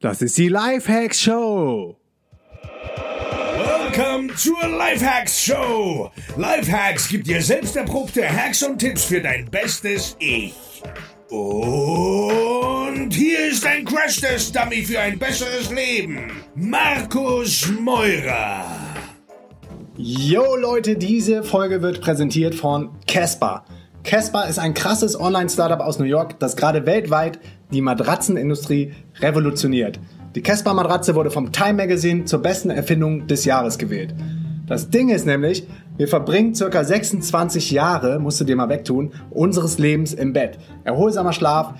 Das ist die Lifehacks Show. Welcome zur Lifehacks Show. Lifehacks gibt dir selbst erprobte Hacks und Tipps für dein bestes Ich. Und hier ist ein Crash-Test-Dummy für ein besseres Leben. Markus Meurer. Yo Leute, diese Folge wird präsentiert von Casper. Casper ist ein krasses Online-Startup aus New York, das gerade weltweit die Matratzenindustrie revolutioniert. Die Casper-Matratze wurde vom Time Magazine zur besten Erfindung des Jahres gewählt. Das Ding ist nämlich, wir verbringen ca. 26 Jahre, musst du dir mal wegtun, unseres Lebens im Bett. Erholsamer Schlaf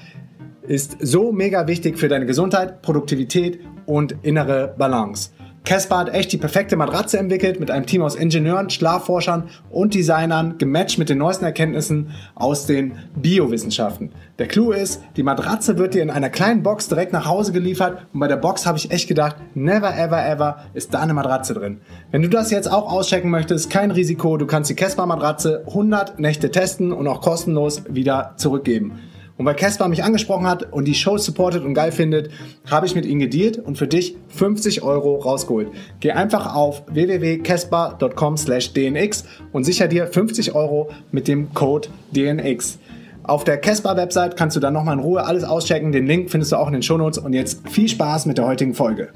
ist so mega wichtig für deine Gesundheit, Produktivität und innere Balance. Casper hat echt die perfekte Matratze entwickelt mit einem Team aus Ingenieuren, Schlafforschern und Designern, gematcht mit den neuesten Erkenntnissen aus den Biowissenschaften. Der Clou ist, die Matratze wird dir in einer kleinen Box direkt nach Hause geliefert und bei der Box habe ich echt gedacht, never ever ever ist da eine Matratze drin. Wenn du das jetzt auch auschecken möchtest, kein Risiko, du kannst die Casper Matratze 100 Nächte testen und auch kostenlos wieder zurückgeben. Und weil Casper mich angesprochen hat und die Show supportet und geil findet, habe ich mit ihnen gedealt und für dich 50 Euro rausgeholt. Geh einfach auf www.casper.com slash dnx und sicher dir 50 Euro mit dem Code DNX. Auf der Casper-Website kannst du dann nochmal in Ruhe alles auschecken. Den Link findest du auch in den Shownotes. Und jetzt viel Spaß mit der heutigen Folge.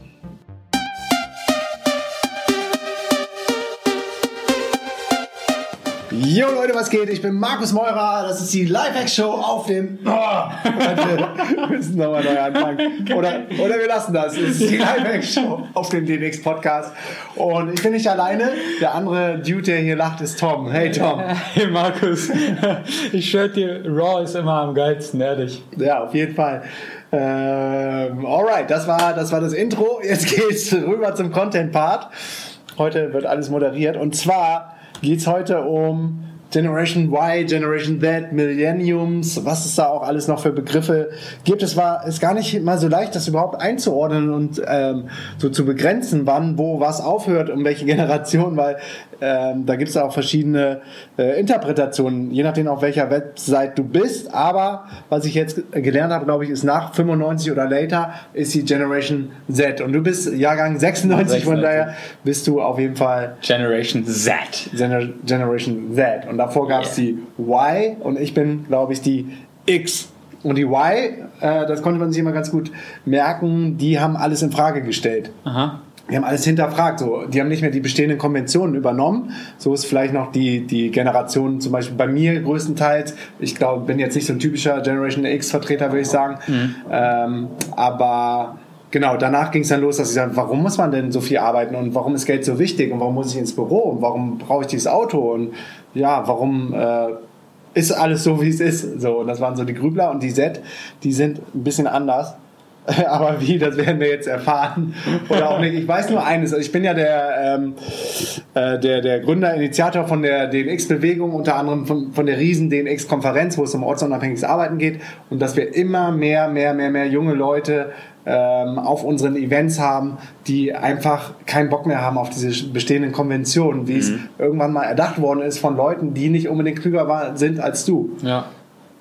Jo Leute, was geht? Ich bin Markus Meurer. Das ist die Lifehack-Show auf dem. Oh, wir müssen nochmal neu anfangen. Oder, oder wir lassen das. Es ist die Lifehack-Show auf dem DNX Podcast. Und ich bin nicht alleine. Der andere Dude, der hier lacht, ist Tom. Hey Tom. Hey Markus. Ich schwör dir, Raw ist immer am geilsten, ehrlich. Ja, auf jeden Fall. Ähm, alright, das war, das war das Intro. Jetzt geht's rüber zum Content-Part. Heute wird alles moderiert. Und zwar geht es heute um Generation Y, Generation Z, Millenniums, was es da auch alles noch für Begriffe gibt. Es war ist gar nicht mal so leicht, das überhaupt einzuordnen und ähm, so zu begrenzen, wann, wo, was aufhört, um welche Generation, weil ähm, da gibt es auch verschiedene äh, Interpretationen, je nachdem auf welcher Website du bist. Aber was ich jetzt gelernt habe, glaube ich, ist nach 95 oder later ist die Generation Z. Und du bist Jahrgang 96, 96. von daher bist du auf jeden Fall Generation Z. Gener Generation Z. Und davor gab es yeah. die Y und ich bin, glaube ich, die X. Und die Y, äh, das konnte man sich immer ganz gut merken, die haben alles in Frage gestellt. Aha die haben alles hinterfragt. So, die haben nicht mehr die bestehenden Konventionen übernommen. So ist vielleicht noch die, die Generation, zum Beispiel bei mir größtenteils. Ich glaube, bin jetzt nicht so ein typischer Generation X-Vertreter, würde ich sagen. Mhm. Ähm, aber genau, danach ging es dann los, dass ich sage, warum muss man denn so viel arbeiten und warum ist Geld so wichtig und warum muss ich ins Büro und warum brauche ich dieses Auto und ja, warum äh, ist alles so, wie es ist. So, und das waren so die Grübler und die Z, die sind ein bisschen anders. Aber wie, das werden wir jetzt erfahren. Oder auch nicht. Ich weiß nur eines. Ich bin ja der, ähm, äh, der, der Gründer, Initiator von der DNX-Bewegung, unter anderem von, von der riesen DNX-Konferenz, wo es um ortsunabhängiges Arbeiten geht. Und dass wir immer mehr, mehr, mehr, mehr junge Leute ähm, auf unseren Events haben, die einfach keinen Bock mehr haben auf diese bestehenden Konventionen, wie mhm. es irgendwann mal erdacht worden ist von Leuten, die nicht unbedingt klüger war, sind als du. Ja.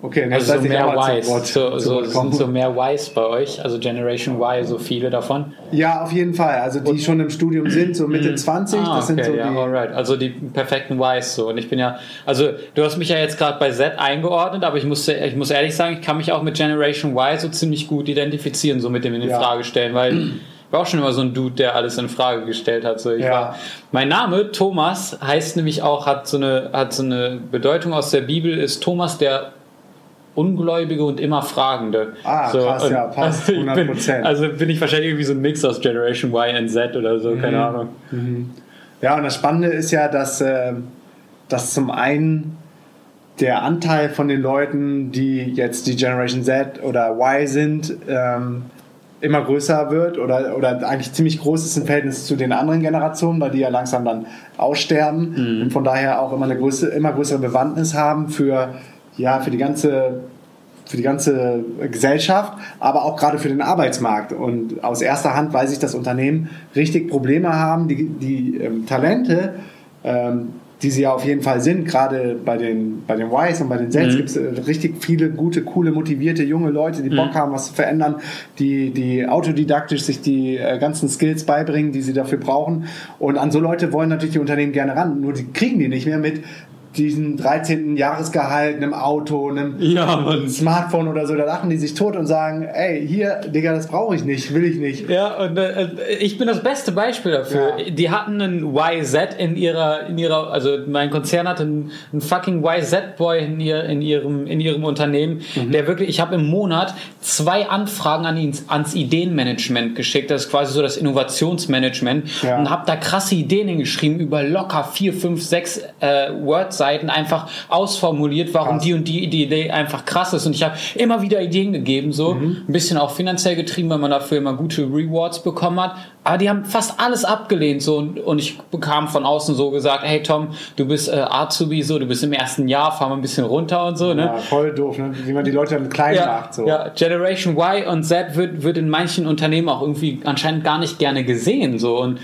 Okay, also so mehr Ys, so, so, sind so mehr Ys bei euch, also Generation Y, so viele davon? Ja, auf jeden Fall. Also die und, schon im Studium sind, so Mitte 20. Ah, das sind so ja, die, alright. Also die perfekten Ys so. Und ich bin ja, also du hast mich ja jetzt gerade bei Z eingeordnet, aber ich muss, ich muss ehrlich sagen, ich kann mich auch mit Generation Y so ziemlich gut identifizieren, so mit dem in die ja. Frage stellen, weil ich war auch schon immer so ein Dude, der alles in Frage gestellt hat. So, ich ja. war, mein Name Thomas heißt nämlich auch, hat so eine, hat so eine Bedeutung aus der Bibel, ist Thomas der Ungläubige und immer Fragende. Ah, so, krass, ja, passt, 100%. Bin, also bin ich wahrscheinlich irgendwie so ein Mix aus Generation Y und Z oder so, mhm. keine Ahnung. Mhm. Ja, und das Spannende ist ja, dass, äh, dass zum einen der Anteil von den Leuten, die jetzt die Generation Z oder Y sind, ähm, immer größer wird oder, oder eigentlich ziemlich groß ist im Verhältnis zu den anderen Generationen, weil die ja langsam dann aussterben mhm. und von daher auch immer eine größere, immer größere Bewandtnis haben für ja, für die ganze für die ganze Gesellschaft, aber auch gerade für den Arbeitsmarkt. Und aus erster Hand weiß ich, dass Unternehmen richtig Probleme haben, die, die ähm, Talente ähm, die sie ja auf jeden Fall sind, gerade bei den, bei den Ys und bei den Zs mhm. gibt es äh, richtig viele gute, coole, motivierte junge Leute, die mhm. Bock haben, was zu verändern, die, die autodidaktisch sich die äh, ganzen Skills beibringen, die sie dafür brauchen. Und an so Leute wollen natürlich die Unternehmen gerne ran, nur die kriegen die nicht mehr mit diesen 13. Jahresgehalt, einem Auto, einem ja, Smartphone oder so, da lachen die sich tot und sagen, ey, hier, Digga, das brauche ich nicht, will ich nicht. Ja, und äh, ich bin das beste Beispiel dafür. Ja. Die hatten einen YZ in ihrer, in ihrer, also mein Konzern hatte einen, einen fucking YZ-Boy in, ihr, in, ihrem, in ihrem Unternehmen, mhm. der wirklich, ich habe im Monat zwei Anfragen an ihn, ans Ideenmanagement geschickt, das ist quasi so das Innovationsmanagement ja. und habe da krasse Ideen hingeschrieben über locker vier, fünf, sechs äh, Words Seiten einfach ausformuliert, warum krass. die und die, die Idee einfach krass ist. Und ich habe immer wieder Ideen gegeben, so mhm. ein bisschen auch finanziell getrieben, weil man dafür immer gute Rewards bekommen hat. Aber die haben fast alles abgelehnt so und, und ich bekam von außen so gesagt, hey Tom, du bist äh, Azubi, so, du bist im ersten Jahr, fahr mal ein bisschen runter und so. Ne? Ja, voll doof, ne? wie man die Leute dann klein ja, macht. So. Ja, Generation Y und Z wird, wird in manchen Unternehmen auch irgendwie anscheinend gar nicht gerne gesehen. So und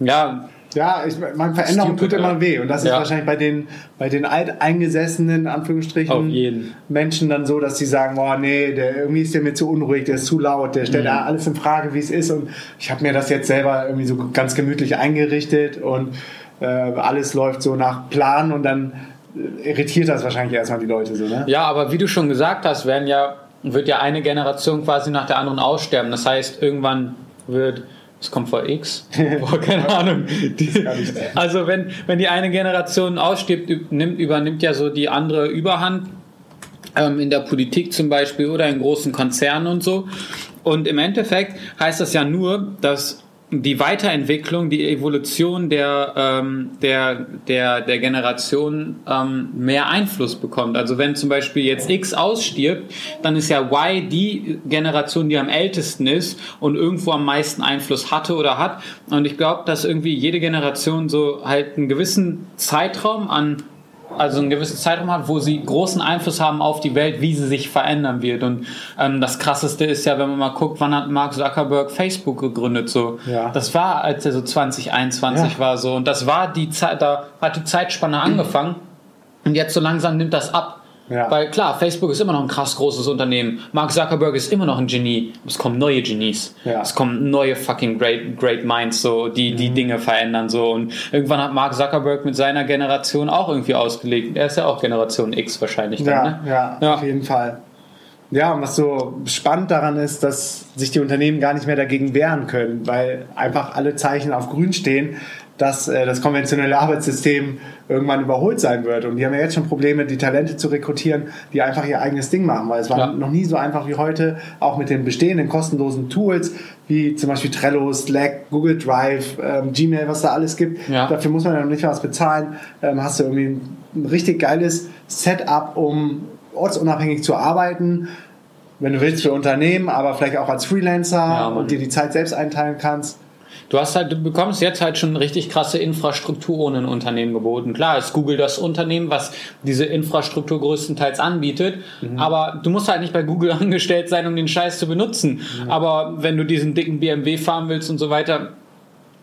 ja, ja, ich, man Veränderung tut immer weh. Und das ja. ist wahrscheinlich bei den, bei den alteingesessenen, Anführungsstrichen, Menschen dann so, dass sie sagen, boah, nee, der, irgendwie ist der mir zu unruhig, der ist zu laut, der stellt mhm. alles in Frage, wie es ist. Und ich habe mir das jetzt selber irgendwie so ganz gemütlich eingerichtet und äh, alles läuft so nach Plan und dann irritiert das wahrscheinlich erstmal die Leute so, ne? Ja, aber wie du schon gesagt hast, werden ja, wird ja eine Generation quasi nach der anderen aussterben. Das heißt, irgendwann wird es kommt vor X. Boah, keine Ahnung. Die, also wenn, wenn die eine Generation ausstirbt, nimmt, übernimmt ja so die andere Überhand. Ähm, in der Politik zum Beispiel oder in großen Konzernen und so. Und im Endeffekt heißt das ja nur, dass die Weiterentwicklung, die Evolution der, ähm, der, der, der Generation ähm, mehr Einfluss bekommt. Also wenn zum Beispiel jetzt X ausstirbt, dann ist ja Y die Generation, die am ältesten ist und irgendwo am meisten Einfluss hatte oder hat. Und ich glaube, dass irgendwie jede Generation so halt einen gewissen Zeitraum an also einen gewissen Zeitraum hat, wo sie großen Einfluss haben auf die Welt, wie sie sich verändern wird. Und ähm, das Krasseste ist ja, wenn man mal guckt, wann hat Mark Zuckerberg Facebook gegründet? So, ja. das war, als er so 2021 ja. war so. Und das war die Zeit, da hat die Zeitspanne angefangen. Und jetzt so langsam nimmt das ab. Ja. Weil klar, Facebook ist immer noch ein krass großes Unternehmen. Mark Zuckerberg ist immer noch ein Genie. Es kommen neue Genies. Ja. Es kommen neue fucking great, great minds, so, die die mhm. Dinge verändern. So. Und irgendwann hat Mark Zuckerberg mit seiner Generation auch irgendwie ausgelegt. Er ist ja auch Generation X wahrscheinlich. Dann, ja, ne? ja, ja, auf jeden Fall. Ja, und was so spannend daran ist, dass sich die Unternehmen gar nicht mehr dagegen wehren können, weil einfach alle Zeichen auf grün stehen dass äh, das konventionelle Arbeitssystem irgendwann überholt sein wird. Und die haben ja jetzt schon Probleme, die Talente zu rekrutieren, die einfach ihr eigenes Ding machen, weil es war ja. noch nie so einfach wie heute, auch mit den bestehenden kostenlosen Tools, wie zum Beispiel Trello, Slack, Google Drive, ähm, Gmail, was da alles gibt. Ja. Dafür muss man ja noch nicht was bezahlen. Ähm, hast du irgendwie ein, ein richtig geiles Setup, um ortsunabhängig zu arbeiten wenn du willst, für Unternehmen, aber vielleicht auch als Freelancer ja, und dir die Zeit selbst einteilen kannst. Du hast halt, du bekommst jetzt halt schon richtig krasse Infrastruktur ohne ein Unternehmen geboten. Klar ist Google das Unternehmen, was diese Infrastruktur größtenteils anbietet, mhm. aber du musst halt nicht bei Google angestellt sein, um den Scheiß zu benutzen. Mhm. Aber wenn du diesen dicken BMW fahren willst und so weiter,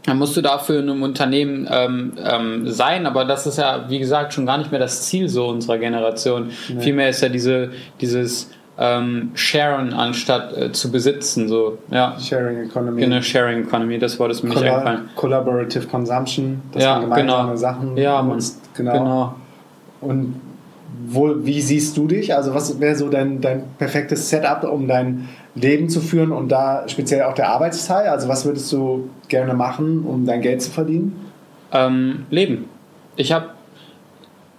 dann musst du dafür in einem Unternehmen ähm, ähm, sein, aber das ist ja, wie gesagt, schon gar nicht mehr das Ziel so unserer Generation. Nee. Vielmehr ist ja diese, dieses ähm, sharen anstatt äh, zu besitzen. So, ja. Sharing Economy. Genau, Sharing Economy, das Wort ist mir Colla nicht eingefallen. Collaborative Consumption, dass ja, man gemeinsame genau. Sachen ja, nutzt. Genau. genau. Und wo, wie siehst du dich? Also was wäre so dein, dein perfektes Setup, um dein Leben zu führen und da speziell auch der Arbeitsteil? Also was würdest du gerne machen, um dein Geld zu verdienen? Ähm, leben. Ich habe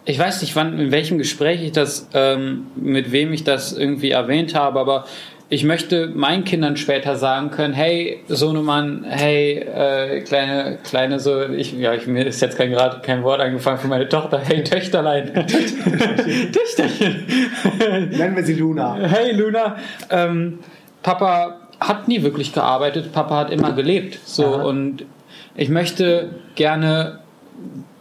ich weiß nicht, wann, in welchem Gespräch ich das, ähm, mit wem ich das irgendwie erwähnt habe, aber ich möchte meinen Kindern später sagen können, hey, Sohnemann, hey, äh, kleine, kleine so, ich, ja, ich, mir ist jetzt kein, gerade kein Wort angefangen für meine Tochter, hey, Töchterlein. Töchterchen. Nennen wir sie Luna. Hey, Luna, ähm, Papa hat nie wirklich gearbeitet, Papa hat immer gelebt, so, Aha. und ich möchte gerne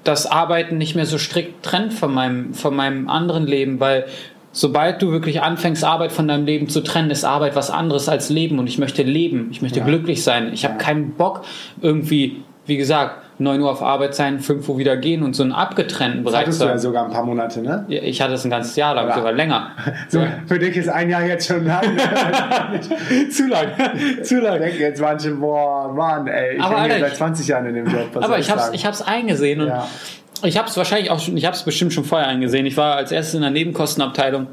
das Arbeiten nicht mehr so strikt trennt von meinem, von meinem anderen Leben, weil sobald du wirklich anfängst, Arbeit von deinem Leben zu trennen, ist Arbeit was anderes als Leben und ich möchte leben, ich möchte ja. glücklich sein. Ich habe keinen Bock, irgendwie wie gesagt, 9 Uhr auf Arbeit sein, 5 Uhr wieder gehen und so einen abgetrennten Das Bereich hattest zu du ja sogar ein paar Monate, ne? Ich hatte es ein ganzes Jahr lang, Ja. sogar länger. So, für dich ist ein Jahr jetzt schon lang. Zu lang. Zu Ich lang. denke jetzt manche, boah, Mann, ey, ich bin seit 20 Jahren in dem Job. Was Aber soll ich hab's, sagen? ich hab's eingesehen und Ja. ich hab's wahrscheinlich auch schon, ich hab's bestimmt schon vorher eingesehen. Ich war als erstes in der Nebenkostenabteilung.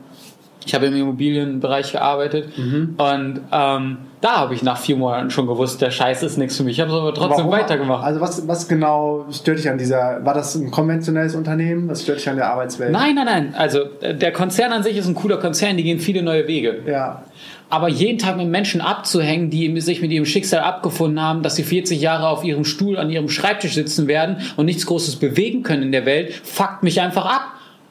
Ich habe im Immobilienbereich gearbeitet Mhm. und ähm, da habe ich nach vier Monaten schon gewusst, der Scheiß ist nichts für mich. Ich habe es aber trotzdem Warum? weitergemacht. Also was, was genau stört dich an dieser, war das ein konventionelles Unternehmen? Was stört dich an der Arbeitswelt? Nein, nein, nein. Also äh, der Konzern an sich ist ein cooler Konzern, die gehen viele neue Wege. Ja, Aber jeden Tag mit Menschen abzuhängen, die sich mit ihrem Schicksal abgefunden haben, dass sie 40 Jahre auf ihrem Stuhl an ihrem Schreibtisch sitzen werden und nichts Großes bewegen können in der Welt, fuckt mich einfach ab.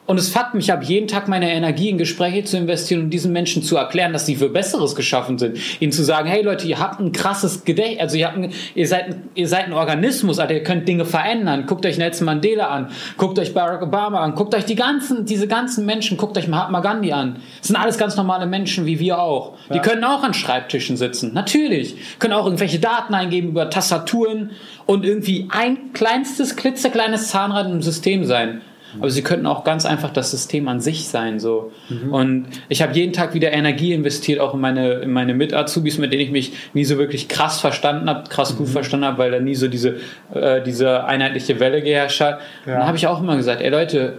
Und es fuckt mich ab, jeden Tag meine Energie in Gespräche zu investieren und diesen Menschen zu erklären, dass sie für Besseres geschaffen sind. Ihnen zu sagen, hey Leute, ihr habt ein krasses Gedächtnis, also ihr, habt ein, ihr, seid, ein- ihr seid ein Organismus, Alter, ihr könnt Dinge verändern. Guckt euch Nelson Mandela an, guckt euch Barack Obama an, guckt euch die ganzen, diese ganzen Menschen, guckt euch Mahatma Gandhi an. Das sind alles ganz normale Menschen, wie wir auch. Die können auch an Schreibtischen sitzen, natürlich. Können auch irgendwelche Daten eingeben über Tastaturen und irgendwie ein kleinstes, klitzekleines Zahnrad im System sein. Aber sie könnten auch ganz einfach das System an sich sein. So. Und ich habe jeden Tag wieder Energie investiert, auch in meine, in meine Mit-Azubis, mit denen ich mich nie so wirklich krass verstanden habe, krass gut verstanden habe, weil da nie so diese, äh, diese einheitliche Welle geherrscht hat. Ja. dann habe ich auch immer gesagt, ey Leute,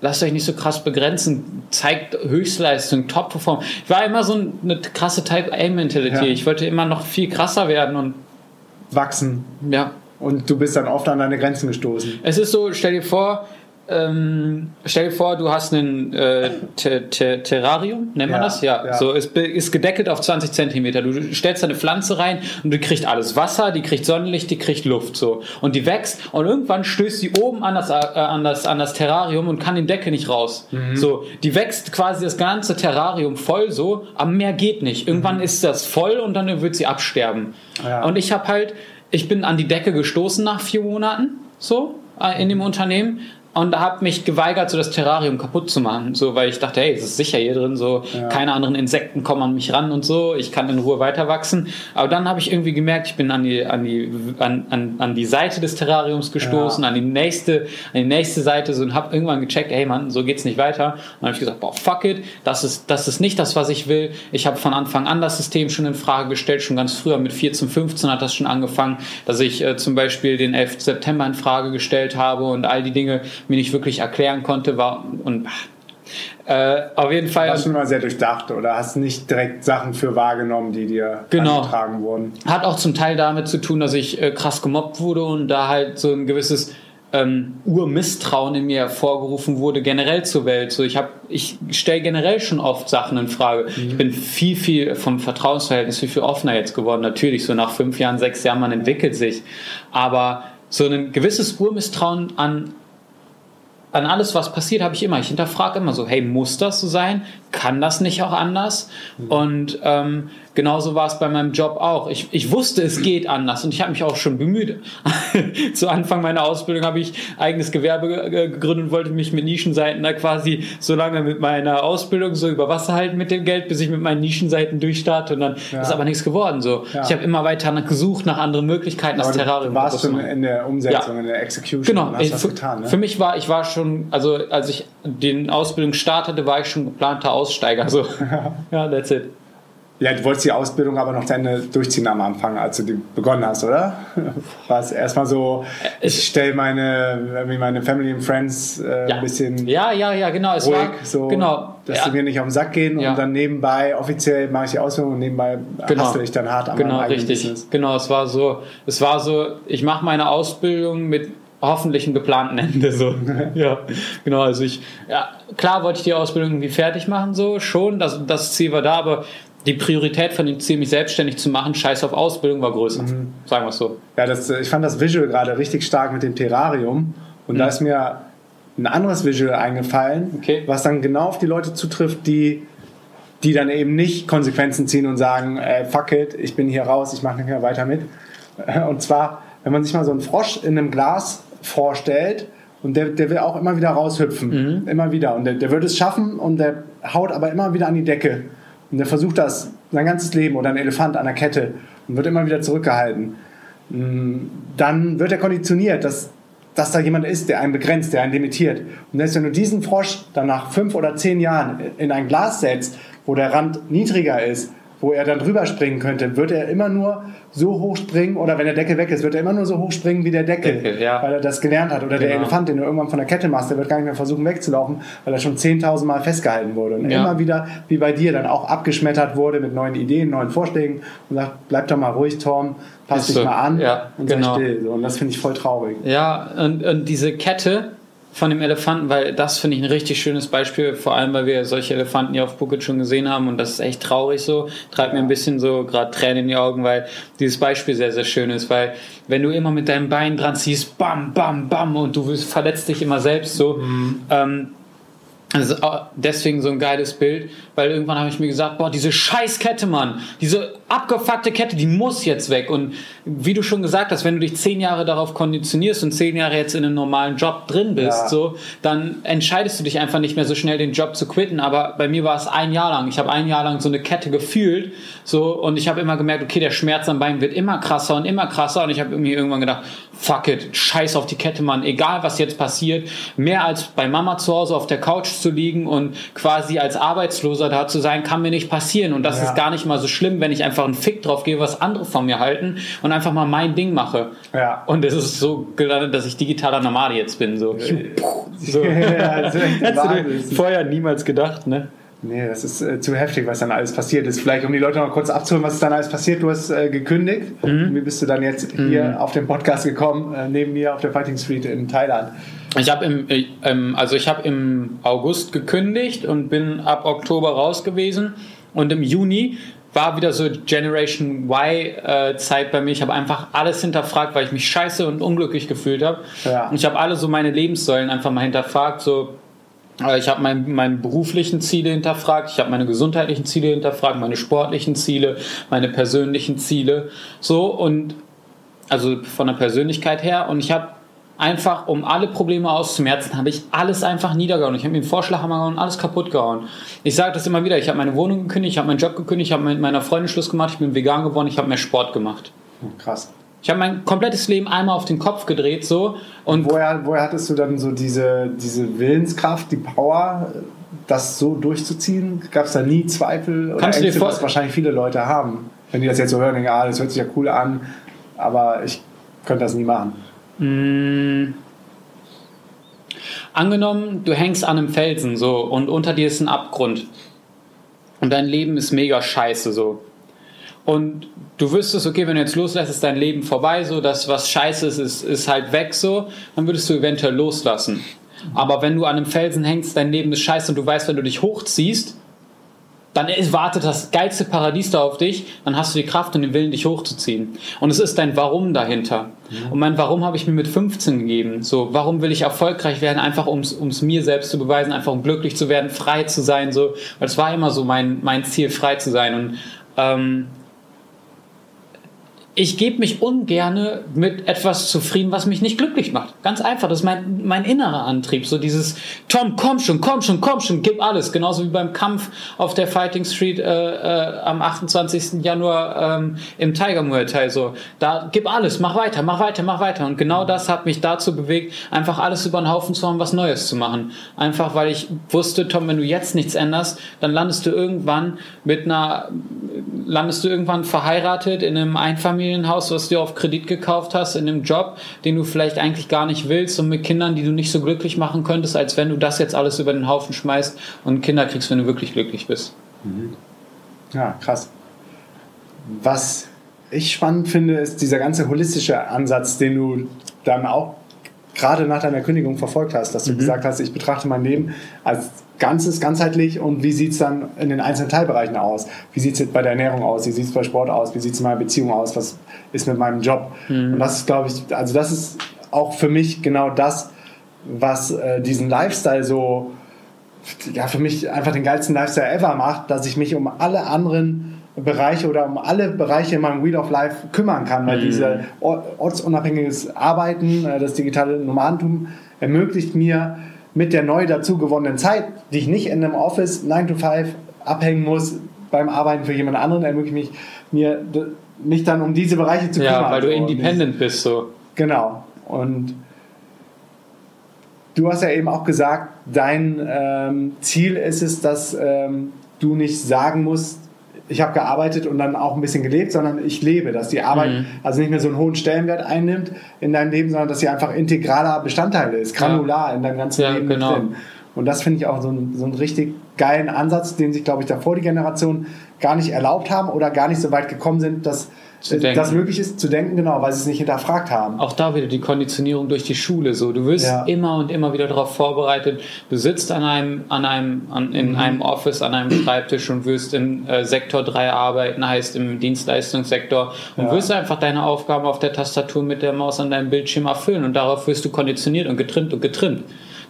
lasst euch nicht so krass begrenzen, zeigt Höchstleistung, Top-Perform. Ich war immer so eine krasse Type-A-Mentality. Ja. Ich wollte immer noch viel krasser werden und wachsen. ja, Und du bist dann oft an deine Grenzen gestoßen. Es ist so, stell dir vor, ähm, stell dir vor, du hast ein äh, Te- Te- Terrarium, nennt man Ja, das? Ja. ja. So, es be- ist gedeckelt auf 20 Zentimeter. Du stellst eine Pflanze rein und die kriegt alles. Wasser, die kriegt Sonnenlicht, die kriegt Luft. So. Und die wächst und irgendwann stößt sie oben an das, äh, an das, an das Terrarium und kann den Deckel nicht raus. Mhm. So, die wächst quasi das ganze Terrarium voll so, aber mehr geht nicht. Irgendwann ist das voll und dann wird sie absterben. Mhm. Ja. Und ich habe halt, ich bin an die Decke gestoßen nach vier Monaten, so, äh, in dem Unternehmen. Und habe mich geweigert, so das Terrarium kaputt zu machen. So, weil ich dachte, hey, es ist sicher hier drin, so, keine anderen Insekten kommen an mich ran und so, ich kann in Ruhe weiter wachsen. Aber dann habe ich irgendwie gemerkt, ich bin an die, an die, an, an, an die Seite des Terrariums gestoßen, an die nächste, an die nächste Seite so und habe irgendwann gecheckt, hey Mann, so geht's nicht weiter. Und dann habe ich gesagt, boah, fuck it, das ist, das ist nicht das, was ich will. Ich habe von Anfang an das System schon in Frage gestellt, schon ganz früher, mit 14, 15 hat das schon angefangen, dass ich äh, zum Beispiel den 11. September in Frage gestellt habe und all die Dinge mir nicht wirklich erklären konnte, war und äh, auf jeden Fall Hast du schon mal sehr durchdacht oder hast nicht direkt Sachen für wahrgenommen, die dir Genau. angetragen wurden? hat auch zum Teil damit zu tun, dass ich äh, krass gemobbt wurde und da halt so ein gewisses ähm, Urmisstrauen in mir hervorgerufen wurde, generell zur Welt. So, ich habe, ich stelle generell schon oft Sachen in Frage. Ich bin viel, viel vom Vertrauensverhältnis viel, viel offener jetzt geworden. Natürlich, so nach fünf Jahren, sechs Jahren, man entwickelt sich. Aber so ein gewisses Urmisstrauen an an alles, was passiert, habe ich immer. Ich hinterfrage immer so, hey, muss das so sein? Kann das nicht auch anders? Und ähm, genauso war es bei meinem Job auch. Ich, ich wusste, es geht anders und ich habe mich auch schon bemüht. Zu Anfang meiner Ausbildung habe ich eigenes Gewerbe ge- gegründet und wollte mich mit Nischenseiten da quasi so lange mit meiner Ausbildung so über Wasser halten mit dem Geld, bis ich mit meinen Nischenseiten durchstarte und dann ist aber nichts geworden. So. Ja. Ich habe immer weiter nach gesucht nach anderen Möglichkeiten, das Aber du Terrarium warst zu schon machen. in der Umsetzung, Ja. in der Execution Genau, hast ey, was für, getan. Ne? für mich war, ich war schon, also als ich den Ausbildung startete, war ich schon geplanter Aussteiger. So. ja, that's it. Ja, du wolltest die Ausbildung aber noch zu Ende durchziehen am Anfang, als du die begonnen hast, oder? War es erstmal so, ich stelle meine, meine Family and Friends äh, Ja. ein bisschen Ja, ja, ja, genau. Es ruhig, war, so, genau. dass ja, sie mir nicht auf den Sack gehen Ja. und dann nebenbei, offiziell mache ich die Ausbildung und nebenbei Genau. ich dann hart am genau, richtig. Business. Genau, es war so, es war so, ich mache meine Ausbildung mit hoffentlich einem geplanten Ende so. ja, genau, also ich ja, klar wollte ich die Ausbildung irgendwie fertig machen so, schon, das das Ziel war da, aber die Priorität von dem Ziel, mich selbstständig zu machen, scheiß auf Ausbildung, war größer. Mhm. Sagen wir es so. Ja, das, äh, ich fand das Visual gerade richtig stark mit dem Terrarium und Mhm. da ist mir ein anderes Visual eingefallen, Okay. was dann genau auf die Leute zutrifft, die die dann eben nicht Konsequenzen ziehen und sagen, äh, fuck it, ich bin hier raus, ich mache nicht mehr weiter mit. Äh, Und zwar, wenn man sich mal so einen Frosch in einem Glas vorstellt und der, der will auch immer wieder raushüpfen, Mhm. immer wieder und der, der wird es schaffen und der haut aber immer wieder an die Decke und der versucht das sein ganzes Leben oder ein Elefant an der Kette und wird immer wieder zurückgehalten. dann wird er konditioniert, dass, dass da jemand ist, der einen begrenzt, der einen limitiert. Und selbst wenn du diesen Frosch dann nach fünf oder zehn Jahren in ein Glas setzt, wo der Rand niedriger ist, wo er dann drüber springen könnte, wird er immer nur so hoch springen oder wenn der Deckel weg ist, wird er immer nur so hoch springen wie der Deckel, Deckel ja. weil er das gelernt hat. Oder genau. der Elefant, den du irgendwann von der Kette machst, der wird gar nicht mehr versuchen wegzulaufen, weil er schon 10.000 Mal festgehalten wurde. Und ja. immer wieder, wie bei dir, dann auch abgeschmettert wurde mit neuen Ideen, neuen Vorschlägen und sagt, bleib doch mal ruhig, Tom, pass dich so. mal an ja, und genau. sei still. Und das finde ich voll traurig. Ja, und, und diese Kette, von dem Elefanten, weil das finde ich ein richtig schönes Beispiel, vor allem weil wir solche Elefanten ja auf Phuket schon gesehen haben und das ist echt traurig so, treibt mir ein bisschen so gerade Tränen in die Augen, weil dieses Beispiel sehr, sehr schön ist, weil wenn du immer mit deinem Bein dran ziehst, bam, bam, bam und du verletzt dich immer selbst so, mhm. ähm, also deswegen so ein geiles Bild, weil irgendwann habe ich mir gesagt, boah, diese Scheißkette, Mann, diese abgefuckte Kette, die muss jetzt weg. Und wie du schon gesagt hast, wenn du dich zehn Jahre darauf konditionierst und zehn Jahre jetzt in einem normalen Job drin bist, ja. so, dann entscheidest du dich einfach nicht mehr so schnell, den Job zu quitten. Aber bei mir war es ein Jahr lang. Ich habe ein Jahr lang so eine Kette gefühlt, so, und ich habe immer gemerkt, okay, der Schmerz am Bein wird immer krasser und immer krasser. Und ich habe irgendwie irgendwann gedacht, fuck it, scheiß auf die Kette, Mann, egal was jetzt passiert, mehr als bei Mama zu Hause auf der Couch zu liegen und quasi als Arbeitsloser da zu sein, kann mir nicht passieren. Und das ja. ist gar nicht mal so schlimm, wenn ich einfach einen Fick drauf gebe, was andere von mir halten und einfach mal mein Ding mache. Ja. Und es ist so gelandet, dass ich digitaler Nomade jetzt bin. So. so. Ja, das Hättest du vorher niemals gedacht, ne? Nee, das ist äh, zu heftig, was dann alles passiert ist. Vielleicht, um die Leute noch kurz abzuholen, was ist dann alles passiert? Du hast äh, gekündigt. Mhm. Wie bist du dann jetzt hier mhm. auf den Podcast gekommen, äh, neben mir auf der Fighting Street in Thailand? Ich habe im, ähm, also ich habe im August gekündigt und bin ab Oktober raus gewesen. Und im Juni war wieder so Generation Y-Zeit äh, bei mir. Ich habe einfach alles hinterfragt, weil ich mich scheiße und unglücklich gefühlt habe. Ja. Und ich habe alle so meine Lebenssäulen einfach mal hinterfragt. So, äh, ich habe mein, meine beruflichen Ziele hinterfragt, ich habe meine gesundheitlichen Ziele hinterfragt, meine sportlichen Ziele, meine persönlichen Ziele. So und also von der Persönlichkeit her. Und ich habe einfach, um alle Probleme auszumerzen, habe ich alles einfach niedergehauen. Ich habe mir den Vorschlaghammer gehauen und alles kaputt gehauen. Ich sage das immer wieder. Ich habe meine Wohnung gekündigt, ich habe meinen Job gekündigt, ich habe mit meiner Freundin Schluss gemacht, ich bin vegan geworden, ich habe mehr Sport gemacht. Krass. Ich habe mein komplettes Leben einmal auf den Kopf gedreht so und woher, woher hattest du dann so diese, diese Willenskraft, die Power, das so durchzuziehen? Gab es da nie Zweifel oder Kannst Ängste, was wahrscheinlich viele Leute haben? Wenn die das jetzt so hören, denken, ah, das hört sich ja cool an, aber ich könnte das nie machen. Mmh. Angenommen, du hängst an einem Felsen so und unter dir ist ein Abgrund und dein Leben ist mega scheiße so und du wüsstest, okay, wenn du jetzt loslässt, ist dein Leben vorbei, so das, was scheiße ist, ist, ist halt weg, so, dann würdest du eventuell loslassen. Aber wenn du an einem Felsen hängst, dein Leben ist scheiße und du weißt, wenn du dich hochziehst, dann wartet das geilste Paradies da auf dich, dann hast du die Kraft und den Willen, dich hochzuziehen. Und es ist dein Warum dahinter. Mhm. Und mein Warum habe ich mir mit 15 gegeben. So, warum will ich erfolgreich werden? Einfach um es mir selbst zu beweisen, einfach um glücklich zu werden, frei zu sein. So, weil es war immer so mein, mein Ziel, frei zu sein. Und ähm, ich gebe mich ungerne mit etwas zufrieden, was mich nicht glücklich macht. Ganz einfach, das ist mein, mein innerer Antrieb. So dieses, Tom, komm schon, komm schon, komm schon, gib alles. Genauso wie beim Kampf auf der Fighting Street äh, äh, am 28. Januar ähm, im Tiger Muay Thai. So, da gib alles, mach weiter, mach weiter, mach weiter. Und genau das hat mich dazu bewegt, einfach alles über den Haufen zu haben, was Neues zu machen. Einfach, weil ich wusste, Tom, wenn du jetzt nichts änderst, dann landest du irgendwann mit einer, landest du irgendwann verheiratet in einem Einfamilien Einfamilienhaus, was du auf Kredit gekauft hast, in einem Job, den du vielleicht eigentlich gar nicht willst und mit Kindern, die du nicht so glücklich machen könntest, als wenn du das jetzt alles über den Haufen schmeißt und Kinder kriegst, wenn du wirklich glücklich bist. Mhm. Ja, krass. Was ich spannend finde, ist dieser ganze holistische Ansatz, den du dann auch gerade nach deiner Kündigung verfolgt hast, dass du mhm. gesagt hast, ich betrachte mein Leben als Ganzes, ganzheitlich und wie sieht es dann in den einzelnen Teilbereichen aus? Wie sieht es bei der Ernährung aus? Wie sieht es bei Sport aus? Wie sieht es in meiner Beziehung aus? Was ist mit meinem Job? Mhm. Und das ist, glaube ich, also das ist auch für mich genau das, was äh, diesen Lifestyle so, ja, für mich einfach den geilsten Lifestyle ever macht, dass ich mich um alle anderen Bereiche oder um alle Bereiche in meinem Wheel of Life kümmern kann, weil mhm. diese ortsunabhängiges Arbeiten, äh, das digitale Nomadentum ermöglicht mir, mit der neu dazu gewonnenen Zeit, die ich nicht in einem Office 9 to 5 abhängen muss beim Arbeiten für jemand anderen, ermöglicht mich, mir mich dann um diese Bereiche zu kümmern. Ja, weil du so. independent bist so. Genau. Und du hast ja eben auch gesagt, dein ähm, Ziel ist es, dass ähm, du nicht sagen musst, ich habe gearbeitet und dann auch ein bisschen gelebt, sondern ich lebe, dass die Arbeit Mhm. also nicht mehr so einen hohen Stellenwert einnimmt in deinem Leben, sondern dass sie einfach integraler Bestandteil ist, granular in deinem ganzen Ja, Leben genau. drin. Und das finde ich auch so, ein, so einen richtig geilen Ansatz, den sich, glaube ich, davor die Generation gar nicht erlaubt haben oder gar nicht so weit gekommen sind, dass. Das möglich ist zu denken, genau, weil sie es nicht hinterfragt haben. Auch da wieder die Konditionierung durch die Schule. So, du wirst Ja. immer und immer wieder darauf vorbereitet. Du sitzt an einem, an einem, an, in Mhm. einem Office, an einem Schreibtisch und wirst im äh, Sektor 3 arbeiten, heißt im Dienstleistungssektor und Ja. wirst einfach deine Aufgaben auf der Tastatur mit der Maus an deinem Bildschirm erfüllen und darauf wirst du konditioniert und getrimmt und getrimmt.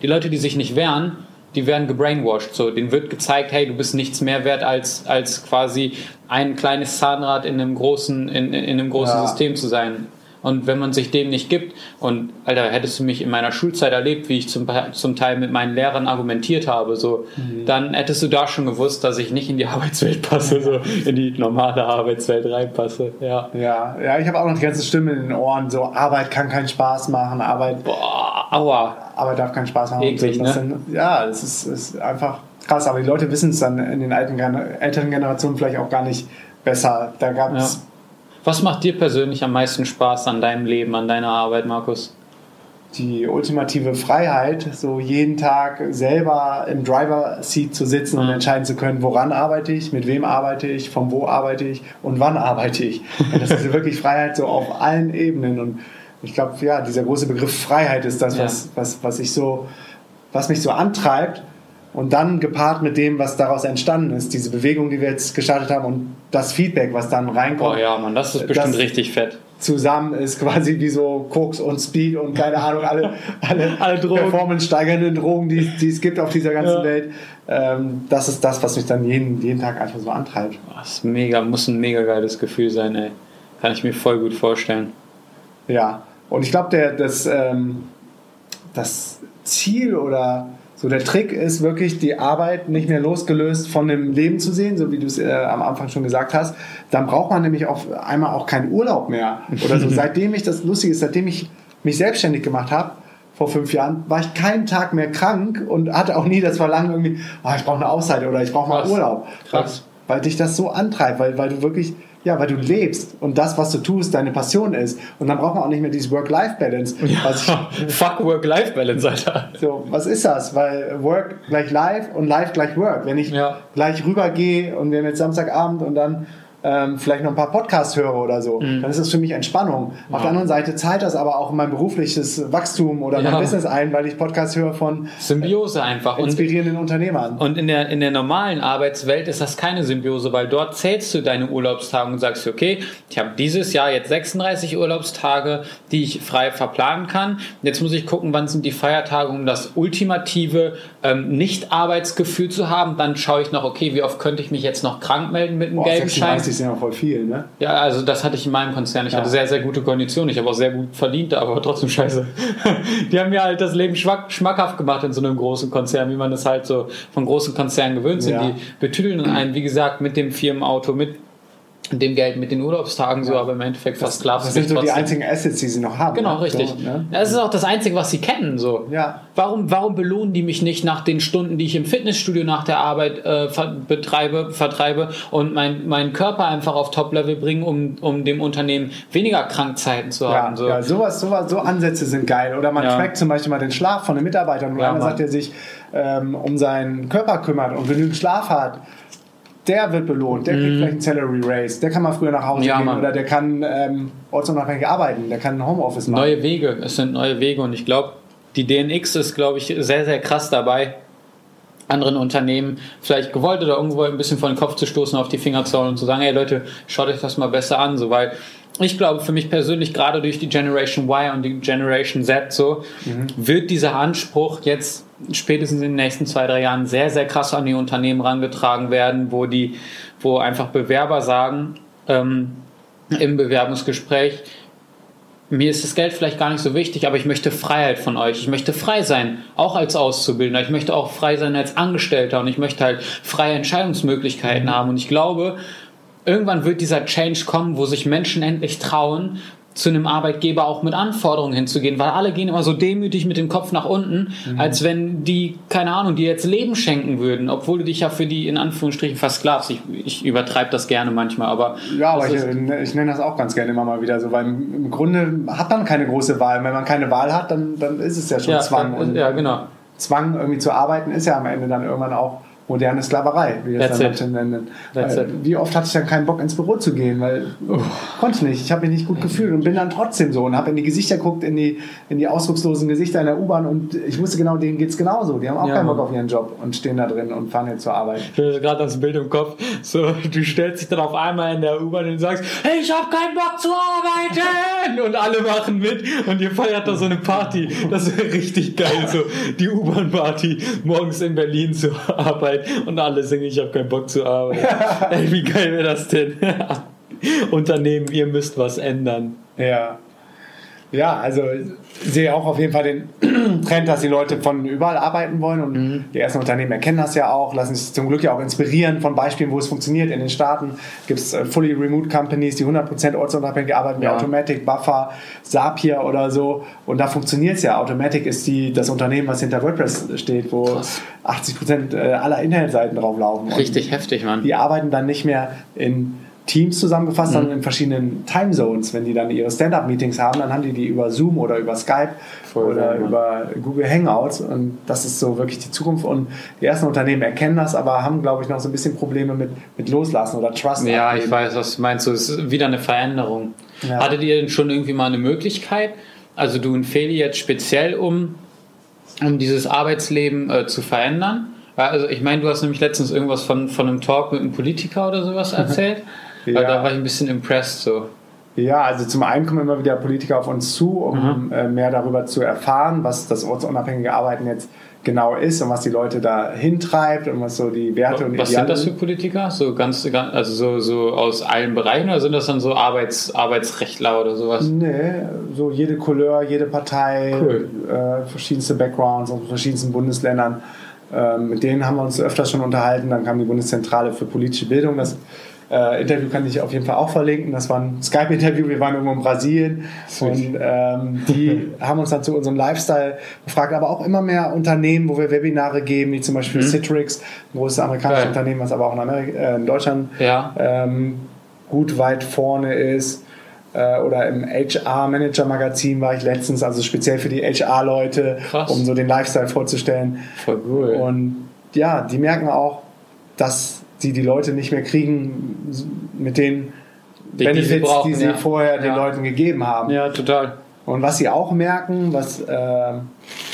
Die Leute, die sich nicht wehren, die werden gebrainwashed. So, denen wird gezeigt, hey, du bist nichts mehr wert als, als quasi ein kleines Zahnrad in einem großen, in, in einem großen Ja. System zu sein. Und wenn man sich dem nicht gibt, und Alter, hättest du mich in meiner Schulzeit erlebt, wie ich zum, zum Teil mit meinen Lehrern argumentiert habe, so, dann hättest du da schon gewusst, dass ich nicht in die Arbeitswelt passe, so in die normale Arbeitswelt reinpasse. Ja. Ja, ja, ich habe auch noch die ganze Stimme in den Ohren, so Arbeit kann keinen Spaß machen, Arbeit, Boah, aua. Arbeit darf keinen Spaß machen. Eklig, so. Ne? sind, ja, das ist, ist einfach krass, aber die Leute wissen es dann in den alten, älteren Generationen vielleicht auch gar nicht besser. Da gab Ja. Was macht dir persönlich am meisten Spaß an deinem Leben, an deiner Arbeit, Markus? die ultimative Freiheit, so jeden Tag selber im Driver-Seat zu sitzen und Mhm. entscheiden zu können, woran arbeite ich, mit wem arbeite ich, von wo arbeite ich und wann arbeite ich. Und das ist wirklich Freiheit so auf allen Ebenen. Und ich glaube, ja, dieser große Begriff Freiheit ist das, Ja. was, was, was ich so, was mich so antreibt. Und dann gepaart mit dem, was daraus entstanden ist, diese Bewegung, die wir jetzt gestartet haben und das Feedback, was dann reinkommt Boah, ja, Mann, das ist bestimmt Das- richtig fett. zusammen ist quasi wie so Koks und Speed und keine Ahnung, alle, alle, Alle Drogen. performance-steigernden Drogen, die, die es gibt auf dieser ganzen Ja. Welt. Ähm, das ist das, was mich dann jeden, jeden Tag einfach so antreibt. Das ist mega, muss ein mega geiles Gefühl sein, ey. Kann ich mir voll gut vorstellen. Ja, und ich glaube, das, ähm, das Ziel oder so der Trick ist wirklich, die Arbeit nicht mehr losgelöst von dem Leben zu sehen, so wie du es äh, am Anfang schon gesagt hast. Dann braucht man nämlich auf einmal auch keinen Urlaub mehr. Oder so. seitdem ich, das Lustige ist, seitdem ich mich selbstständig gemacht habe, vor fünf Jahren, war ich keinen Tag mehr krank und hatte auch nie das Verlangen irgendwie, ah, ich brauche eine Auszeit oder ich brauche mal. Urlaub. Krass. Weil, weil dich das so antreibt, weil, weil du wirklich, ja, weil du lebst und das, was du tust, deine Passion ist. Und dann braucht man auch nicht mehr dieses Work-Life-Balance. Was ich, Fuck Work-Life-Balance, Alter. so, was ist das? Weil Work gleich Life und Life gleich Work. Wenn ich Ja. gleich rübergehe und wir haben jetzt Samstagabend und dann ähm, vielleicht noch ein paar Podcasts höre oder so, Mhm. dann ist das für mich Entspannung. Auf der anderen Seite zahlt das aber auch in mein berufliches Wachstum oder Ja. mein Business ein, weil ich Podcasts höre von Symbiose einfach. Und inspirierenden Unternehmern. Und in der, in der normalen Arbeitswelt ist das keine Symbiose, weil dort zählst du deine Urlaubstage und sagst, okay, ich habe dieses Jahr jetzt 36 Urlaubstage, die ich frei verplanen kann. Jetzt muss ich gucken, wann sind die Feiertage, um das ultimative ähm, Nicht-Arbeitsgefühl zu haben. Dann schaue ich noch, okay, wie oft könnte ich mich jetzt noch krank melden mit einem Boah, gelben Schein. 36 sind ja voll viel, ne? Ja, also das hatte ich in meinem Konzern. Ich Ja. hatte sehr, sehr gute Konditionen. Ich habe auch sehr gut verdient, aber trotzdem scheiße. Die haben mir halt das Leben schmack, schmackhaft gemacht in so einem großen Konzern, wie man das halt so von großen Konzernen gewöhnt sind. Ja. Die betüdeln einen, wie gesagt, mit dem Firmenauto, mit dem Geld, mit den Urlaubstagen so, aber im Endeffekt Das du sind dich so die einzigen Assets, die sie noch haben. Genau, ne? richtig. So, ne? Das ist auch das Einzige, was sie kennen. So. Ja. Warum, warum belohnen die mich nicht nach den Stunden, die ich im Fitnessstudio nach der Arbeit äh, ver betreibe, vertreibe und mein, meinen Körper einfach auf Top-Level bringen, um, um dem Unternehmen weniger Krankzeiten zu Ja, haben? So. ja sowas, sowas, so Ansätze sind geil. Oder man Ja. trackt zum Beispiel mal den Schlaf von den Mitarbeitern und Ja, einer sagt, der sich ähm, um seinen Körper kümmert und genügend Schlaf hat, der wird belohnt. Der kriegt vielleicht einen Salary Raise. Der kann mal früher nach Hause Mhm. Ja, gehen Mann. oder der kann ähm, ortsunabhängig arbeiten. Der kann ein Homeoffice machen. Neue Wege, es sind neue Wege und ich glaube, die DNX ist, glaube ich, sehr, sehr krass dabei, anderen Unternehmen vielleicht gewollt oder irgendwo ein bisschen vor den Kopf zu stoßen, auf die Finger zu hauen und zu sagen, hey Leute, schaut euch das mal besser an, so, weil ich glaube, für mich persönlich, gerade durch die Generation Y und die Generation Z, so, wird dieser Anspruch jetzt spätestens in den nächsten zwei, drei Jahren sehr, sehr krass an die Unternehmen rangetragen werden, wo die, wo einfach Bewerber sagen, ähm, im Bewerbungsgespräch, mir ist das Geld vielleicht gar nicht so wichtig, aber ich möchte Freiheit von euch. Ich möchte frei sein, auch als Auszubildender. Ich möchte auch frei sein als Angestellter und ich möchte halt freie Entscheidungsmöglichkeiten haben. Und ich glaube, irgendwann wird dieser Change kommen, wo sich Menschen endlich trauen, zu einem Arbeitgeber auch mit Anforderungen hinzugehen, weil alle gehen immer so demütig mit dem Kopf nach unten, mhm. als wenn die, keine Ahnung, dir jetzt Leben schenken würden, obwohl du dich ja für die in Anführungsstrichen versklavst. Ich, ich übertreibe das gerne manchmal, aber. Ja, aber ich, ich, nenne das auch ganz gerne immer mal wieder so, weil im Grunde hat man keine große Wahl. Wenn man keine Wahl hat, dann, dann ist es ja schon ja, Zwang. Ja, genau. Zwang irgendwie zu arbeiten ist ja am Ende dann irgendwann auch moderne Sklaverei, wie wir es dann nennen. Wie oft hatte ich dann keinen Bock ins Büro zu gehen, weil oh, konnte nicht. Ich habe mich nicht gut gefühlt und bin dann trotzdem so und habe in die Gesichter geguckt, in die, in die ausdruckslosen Gesichter in der U-Bahn und ich wusste genau, denen geht es genauso. Die haben auch ja, keinen Bock auf ihren Job und stehen da drin und fahren jetzt zur Arbeit. Ich habe gerade das Bild im Kopf. So, du stellst dich dann auf einmal in der U-Bahn und sagst, hey, ich habe keinen Bock zu arbeiten und alle machen mit und ihr feiert da so eine Party. Das ist richtig geil, so die U-Bahn-Party morgens in Berlin zur Arbeit Arbeit und alle singen, ich habe keinen Bock zu arbeiten. Ey, wie geil wäre das denn? Unternehmen, ihr müsst was ändern. Ja. Ja, also ich sehe auch auf jeden Fall den Trend, dass die Leute von überall arbeiten wollen und mhm. die ersten Unternehmen erkennen das ja auch, lassen sich zum Glück ja auch inspirieren von Beispielen, wo es funktioniert. In den Staaten gibt es äh, fully remote Companies, die 100% ortsunabhängig arbeiten, wie ja. Automatic, Buffer, Zapier oder so und da funktioniert es ja. Automatic ist die, das Unternehmen, was hinter WordPress steht, wo Krass. 80% äh, aller Internetseiten drauf laufen. Richtig heftig, Mann. Die arbeiten dann nicht mehr in Teams zusammengefasst, mhm. dann in verschiedenen Timezones. Wenn die dann ihre Stand-up-Meetings haben, dann haben die die über Zoom oder über Skype Voll oder sein, über Google Hangouts. Und das ist so wirklich die Zukunft. Und die ersten Unternehmen erkennen das, aber haben, glaube ich, noch so ein bisschen Probleme mit, mit Loslassen oder Trust. Ja, abgeben. ich weiß, was du meinst. Es ist wieder eine Veränderung. Ja. Hattet ihr denn schon irgendwie mal eine Möglichkeit? Also du und Feli jetzt speziell, um, um dieses Arbeitsleben äh, zu verändern? Also ich meine, du hast nämlich letztens irgendwas von, von einem Talk mit einem Politiker oder sowas erzählt. Ja. da war ich ein bisschen impressed so. Ja, also zum einen kommen immer wieder Politiker auf uns zu, um mhm. mehr darüber zu erfahren, was das ortsunabhängige Arbeiten jetzt genau ist und was die Leute da hintreibt und was so die Werte und Was Ideale sind das für Politiker? So ganz, also so, so aus allen Bereichen oder sind das dann so Arbeits, Arbeitsrechtler oder sowas? Nee, so jede Couleur, jede Partei, cool. äh, verschiedenste Backgrounds aus verschiedensten Bundesländern. Ähm, mit denen haben wir uns öfters schon unterhalten. Dann kam die Bundeszentrale für politische Bildung. Das äh, Interview kann ich auf jeden Fall auch verlinken. Das war ein Skype-Interview. Wir waren irgendwo in Brasilien und ähm, die haben uns dann zu unserem Lifestyle befragt, aber auch immer mehr Unternehmen, wo wir Webinare geben, wie zum Beispiel mhm. Citrix, ein großes amerikanisches Geil. Unternehmen, was aber auch in, Amerika, äh, in Deutschland ja. ähm, gut weit vorne ist äh, oder im HR-Manager-Magazin war ich letztens, also speziell für die HR-Leute, um so den Lifestyle vorzustellen. Voll cool. Und ja, die merken auch, dass sie die Leute nicht mehr kriegen mit den die, Benefits, die sie, brauchen, die sie ja. vorher den Leuten gegeben haben. Ja, total. Und was sie auch merken, was, äh,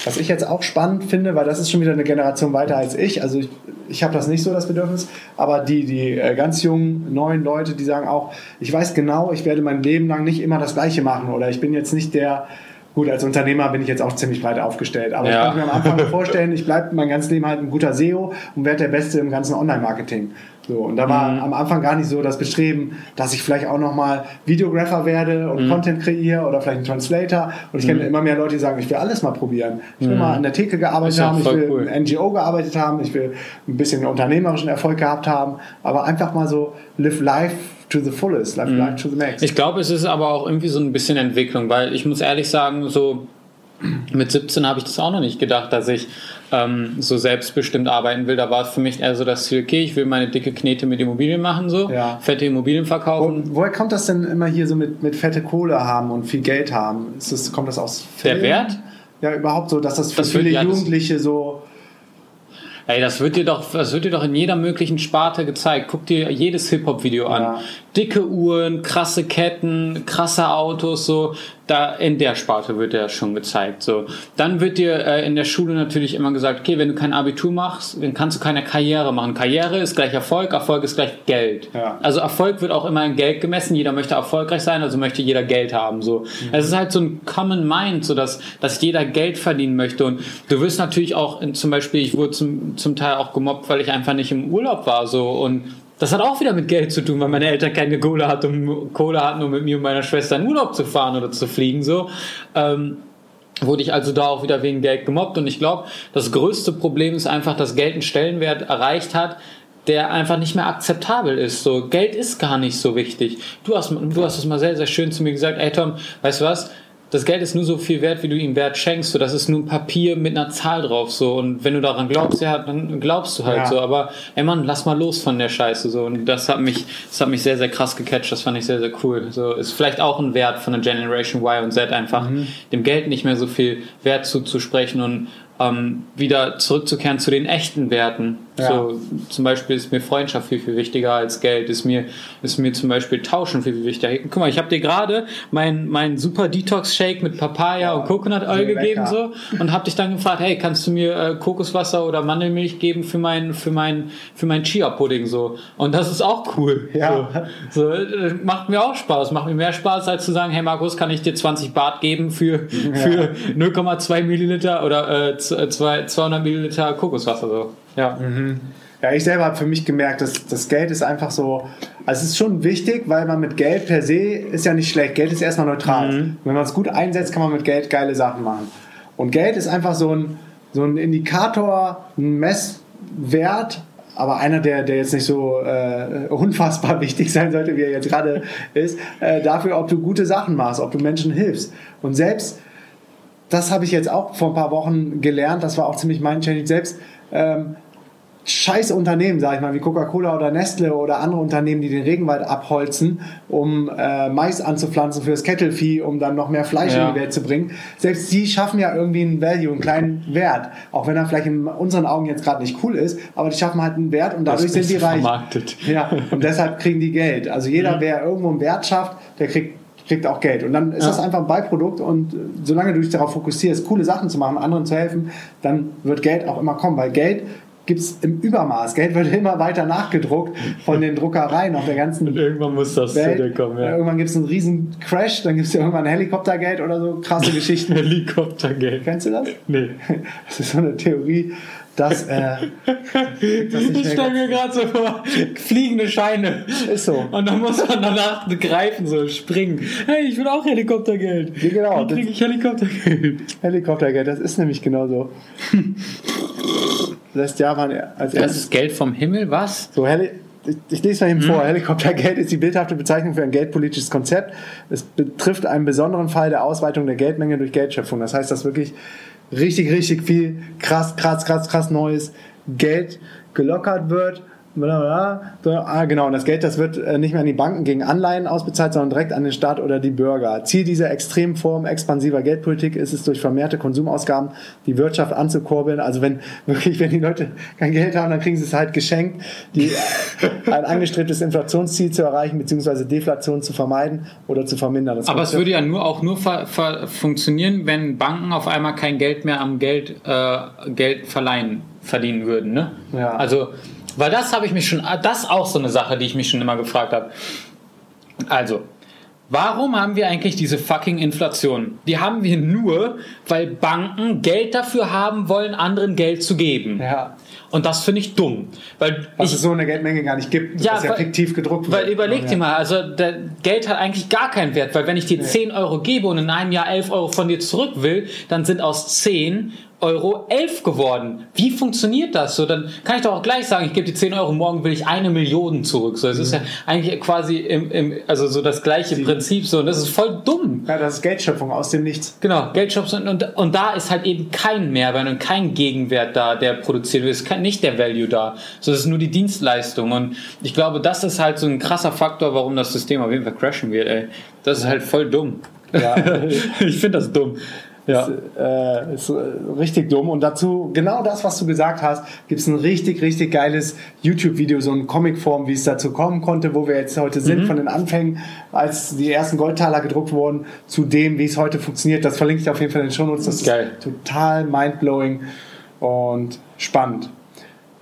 was ich jetzt auch spannend finde, weil das ist schon wieder eine Generation weiter als ich, also ich, ich habe das nicht so, das Bedürfnis, aber die, die äh, ganz jungen, neuen Leute, die sagen auch, ich weiß genau, ich werde mein Leben lang nicht immer das Gleiche machen oder ich bin jetzt nicht der, Gut, als Unternehmer bin ich jetzt auch ziemlich breit aufgestellt. Aber ja. ich kann mir am Anfang vorstellen, ich bleibe mein ganzes Leben halt ein guter SEO und werde der Beste im ganzen Online-Marketing. So, und da war mhm. am Anfang gar nicht so das Bestreben, dass ich vielleicht auch nochmal Videographer werde und mhm. Content kreiere oder vielleicht ein Translator. Und ich mhm. kenne immer mehr Leute, die sagen, ich will alles mal probieren. Ich will mhm. mal an der Theke gearbeitet haben, ich will cool. in NGO gearbeitet haben, ich will ein bisschen unternehmerischen Erfolg gehabt haben, aber einfach mal so live life to the fullest, live, mhm. life to the max. Ich glaube, es ist aber auch irgendwie so ein bisschen Entwicklung, weil ich muss ehrlich sagen, so mit 17 habe ich das auch noch nicht gedacht, dass ich ähm, so selbstbestimmt arbeiten will. Da war es für mich eher so das Ziel, okay, ich will meine dicke Knete mit Immobilien machen, so ja. fette Immobilien verkaufen. Wo, woher kommt das denn immer hier so mit, mit fette Kohle haben und viel Geld haben? Das, kommt das aus Film? Der Wert? Ja, überhaupt so, dass das für das viele wird, ja, Jugendliche so Ey, das wird dir doch, das wird dir doch in jeder möglichen Sparte gezeigt. Guck dir jedes Hip-Hop-Video an. Ja. Dicke Uhren, krasse Ketten, krasse Autos, so da in der Sparte wird der schon gezeigt. So, dann wird dir äh, in der Schule natürlich immer gesagt, okay, wenn du kein Abitur machst, dann kannst du keine Karriere machen. Karriere ist gleich Erfolg, Erfolg ist gleich Geld. Ja. Also Erfolg wird auch immer in Geld gemessen. Jeder möchte erfolgreich sein, also möchte jeder Geld haben. So, mhm. es ist halt so ein Common Mind, so dass dass jeder Geld verdienen möchte. Und du wirst natürlich auch, in, zum Beispiel, ich wurde zum zum Teil auch gemobbt, weil ich einfach nicht im Urlaub war. So und das hat auch wieder mit Geld zu tun, weil meine Eltern keine Kohle hatten, um, Kohle hatten, um mit mir und meiner Schwester in Urlaub zu fahren oder zu fliegen. So. Ähm, wurde ich also da auch wieder wegen Geld gemobbt. Und ich glaube, das größte Problem ist einfach, dass Geld einen Stellenwert erreicht hat, der einfach nicht mehr akzeptabel ist. So, Geld ist gar nicht so wichtig. Du hast, du hast es mal sehr, sehr schön zu mir gesagt, ey Tom, weißt du was? Das Geld ist nur so viel wert, wie du ihm Wert schenkst. So, das ist nur ein Papier mit einer Zahl drauf. So, und wenn du daran glaubst, ja, dann glaubst du halt Ja. so. Aber ey Mann, lass mal los von der Scheiße. So, und das hat mich, das hat mich sehr, sehr krass gecatcht. Das fand ich sehr, sehr cool. So, ist vielleicht auch ein Wert von der Generation Y und Z einfach, Mhm. dem Geld nicht mehr so viel Wert zuzusprechen und ähm, wieder zurückzukehren zu den echten Werten. Ja. So, zum Beispiel ist mir Freundschaft viel, viel wichtiger als Geld. Ist mir, ist mir zum Beispiel Tauschen viel, viel wichtiger. Guck mal, ich habe dir gerade mein, mein super Detox-Shake mit Papaya und Coconut Oil gegeben so und habe dich dann gefragt, hey, kannst du mir äh, Kokoswasser oder Mandelmilch geben für mein, für mein, für mein Chia-Pudding so? Und das ist auch cool. Ja. So, so äh, macht mir auch Spaß. Macht mir mehr Spaß, als zu sagen, hey Markus, kann ich dir 20 Bart geben für, für 0,2 Milliliter oder äh, zwei- 200 Milliliter Kokoswasser so. Ja. Ja, ich selber habe für mich gemerkt, dass das Geld ist einfach so, also es ist schon wichtig, weil man mit Geld per se ist ja nicht schlecht. Geld ist erstmal neutral. Wenn man es gut einsetzt, kann man mit Geld geile Sachen machen. Und Geld ist einfach so ein, so ein Indikator, ein Messwert, aber einer, der, der jetzt nicht so äh, unfassbar wichtig sein sollte, wie er jetzt gerade ist, äh, dafür, ob du gute Sachen machst, ob du Menschen hilfst. Und selbst das habe ich jetzt auch vor ein paar Wochen gelernt, das war auch ziemlich mein Change selbst. Ähm, scheiß Unternehmen, sag ich mal, wie Coca-Cola oder Nestle oder andere Unternehmen, die den Regenwald abholzen, um äh, Mais anzupflanzen für das Kettelvieh, um dann noch mehr Fleisch Ja. in die Welt zu bringen. Selbst die schaffen ja irgendwie einen Value, einen kleinen Wert. Auch wenn er vielleicht in unseren Augen jetzt gerade nicht cool ist, aber die schaffen halt einen Wert und dadurch sind die reich. vermarktet. Ja, und deshalb kriegen die Geld. Also jeder, wer irgendwo einen Wert schafft, der kriegt, kriegt auch Geld. Und dann ist Ja. das einfach ein Beiprodukt und äh, solange du dich darauf fokussierst, coole Sachen zu machen, anderen zu helfen, dann wird Geld auch immer kommen, weil Geld gibt es im Übermaß. Geld wird immer weiter nachgedruckt von den Druckereien auf der ganzen Und irgendwann muss das Welt. zu dir kommen, ja. Irgendwann gibt es einen riesen Crash, dann gibt es ja irgendwann Helikoptergeld oder so, krasse Geschichten. Helikoptergeld. Kennst du das? Nee. Das ist so eine Theorie, dass äh, das nicht Ich stelle mir gerade so vor, fliegende Scheine. Ist so. Und dann muss man danach greifen, so springen. Hey, ich will auch Helikoptergeld. Ja, genau. Wie kriege ich Helikoptergeld? Helikoptergeld, das ist nämlich genauso. Lässt Japan als Das ist Geld vom Himmel, was? So, Heli ich, ich lese mal eben vor. Helikoptergeld ist die bildhafte Bezeichnung für ein geldpolitisches Konzept. Es betrifft einen besonderen Fall der Ausweitung der Geldmenge durch Geldschöpfung. Das heißt, dass wirklich richtig, richtig viel krass, krass, krass, krass neues Geld gelockert wird. Blablabla. So, Ah, genau. Und das Geld, das wird äh, nicht mehr an die Banken gegen Anleihen ausbezahlt, sondern direkt an den Staat oder die Bürger. Ziel dieser extremen Form expansiver Geldpolitik ist es, durch vermehrte Konsumausgaben die Wirtschaft anzukurbeln. Also wenn wirklich, wenn die Leute kein Geld haben, dann kriegen sie es halt geschenkt, die, ein angestrebtes Inflationsziel zu erreichen, beziehungsweise Deflation zu vermeiden oder zu vermindern. Das Aber es würde ja nur auch nur funktionieren, wenn Banken auf einmal kein Geld mehr am Geld, äh, Geld verleihen verdienen würden. Ne? Ja. Also, weil das habe ich mich schon, das ist auch so eine Sache, die ich mich schon immer gefragt habe. Also, warum haben wir eigentlich diese fucking Inflation? Die haben wir nur, weil Banken Geld dafür haben wollen, anderen Geld zu geben. Ja. Und das finde ich dumm. Weil Was ich, es so eine Geldmenge gar nicht gibt, Ja, das ja weil- fiktiv gedruckt wird. weil überleg dir mal, also der Geld hat eigentlich gar keinen Wert, weil wenn ich dir 10 Euro gebe und in einem Jahr 11 Euro von dir zurück will, dann sind aus 10 Euro 11 geworden. Wie funktioniert das? So, dann kann ich doch auch gleich sagen, ich gebe dir 10 Euro, morgen will ich eine Million zurück. So, es ist ja eigentlich quasi im, im, also so das gleiche Prinzip so und das ist voll dumm. Ja, das ist Geldschöpfung aus dem Nichts. Genau, Geldshops und, und, und da ist halt eben kein Mehrwert und kein Gegenwert da, der produziert wird. Es ist kein, nicht der Value da. So, es ist nur die Dienstleistung. Und ich glaube, das ist halt so ein krasser Faktor, warum das System auf jeden Fall crashen wird, ey. Das ist halt voll dumm. Ja. ich finde das dumm. Ja. äh, ist äh, richtig dumm. Und dazu, genau das, was du gesagt hast, gibt es ein richtig, richtig geiles YouTube-Video, so in Comicform, wie es dazu kommen konnte, wo wir jetzt heute Mhm. sind, von den Anfängen, als die ersten Goldtaler gedruckt wurden, zu dem, wie es heute funktioniert. Das verlinke ich auf jeden Fall in den Shownotes. Das Geil. ist total mindblowing und spannend.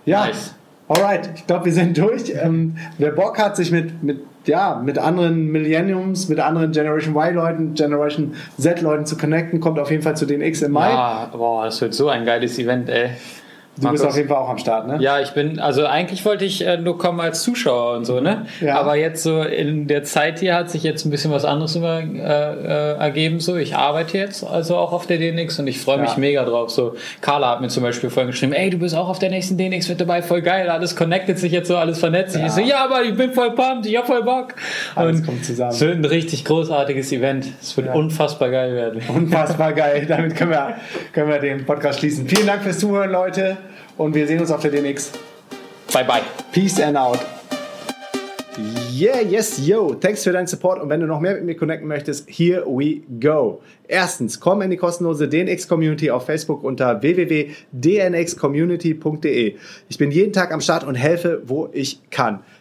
Ja, Nice. alright. Ich glaube, wir sind durch. Ähm, wer Bock hat, sich mit, mit, ja, mit anderen Millenniums, mit anderen Generation Y-Leuten, Generation Z-Leuten zu connecten, kommt auf jeden Fall zu den X im Mai. Ah, boah, das wird so ein geiles Event, ey. Du Markus? bist auf jeden Fall auch am Start, ne? Ja, ich bin, also eigentlich wollte ich äh, nur kommen als Zuschauer und so, ne? Ja. Aber jetzt so in der Zeit hier hat sich jetzt ein bisschen was anderes immer, äh, äh, ergeben, so. Ich arbeite jetzt also auch auf der DNX und ich freue mich ja. mega drauf. So, Carla hat mir zum Beispiel vorhin geschrieben, ey, du bist auch auf der nächsten DNX mit dabei, voll geil, alles connectet sich jetzt so, alles vernetzt sich. Ja. Ich so, ja, aber ich bin voll pumped, ich hab voll Bock. Alles und kommt zusammen. Es wird ein richtig großartiges Event. Es wird unfassbar geil werden. Unfassbar geil. Damit können wir, können wir den Podcast schließen. Vielen Dank fürs Zuhören, Leute und wir sehen uns auf der DNX. Bye bye. Peace and out. Yeah, yes, yo. Thanks für deinen Support. Und wenn du noch mehr mit mir connecten möchtest, here we go. Erstens, komm in die kostenlose DNX Community auf Facebook unter www.dnxcommunity.de. Ich bin jeden Tag am Start und helfe, wo ich kann.